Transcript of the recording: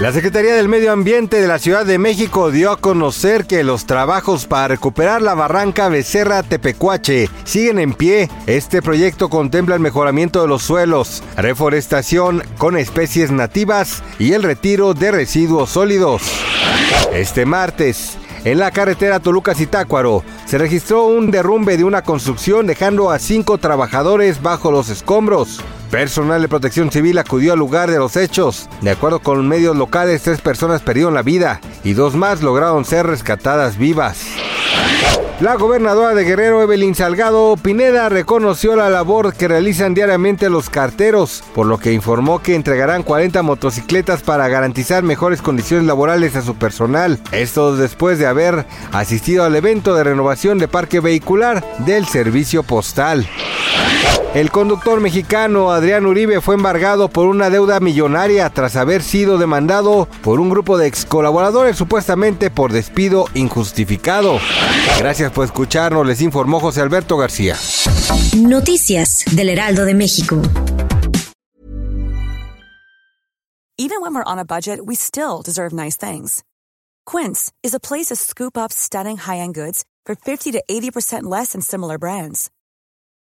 La Secretaría del Medio Ambiente de la Ciudad de México dio a conocer que los trabajos para recuperar la barranca Becerra Tepecuache siguen en pie. Este proyecto contempla el mejoramiento de los suelos, reforestación con especies nativas y el retiro de residuos sólidos. Este martes, en la carretera Toluca-Zitácuaro se registró un derrumbe de una construcción dejando a cinco trabajadores bajo los escombros. Personal de protección civil acudió al lugar de los hechos. De acuerdo con medios locales, tres personas perdieron la vida y dos más lograron ser rescatadas vivas. La gobernadora de Guerrero, Evelyn Salgado Pineda, reconoció la labor que realizan diariamente los carteros, por lo que informó que entregarán 40 motocicletas para garantizar mejores condiciones laborales a su personal. Esto después de haber asistido al evento de renovación de parque vehicular del servicio postal. El conductor mexicano Adrián Uribe fue embargado por una deuda millonaria tras haber sido demandado por un grupo de ex colaboradores supuestamente por despido injustificado. Gracias por escucharnos, les informó José Alberto García. Noticias del Heraldo de México. Even when we're on a budget, we still deserve nice things. Quince is a place to scoop up stunning high-end goods for 50 to 80% less than similar brands.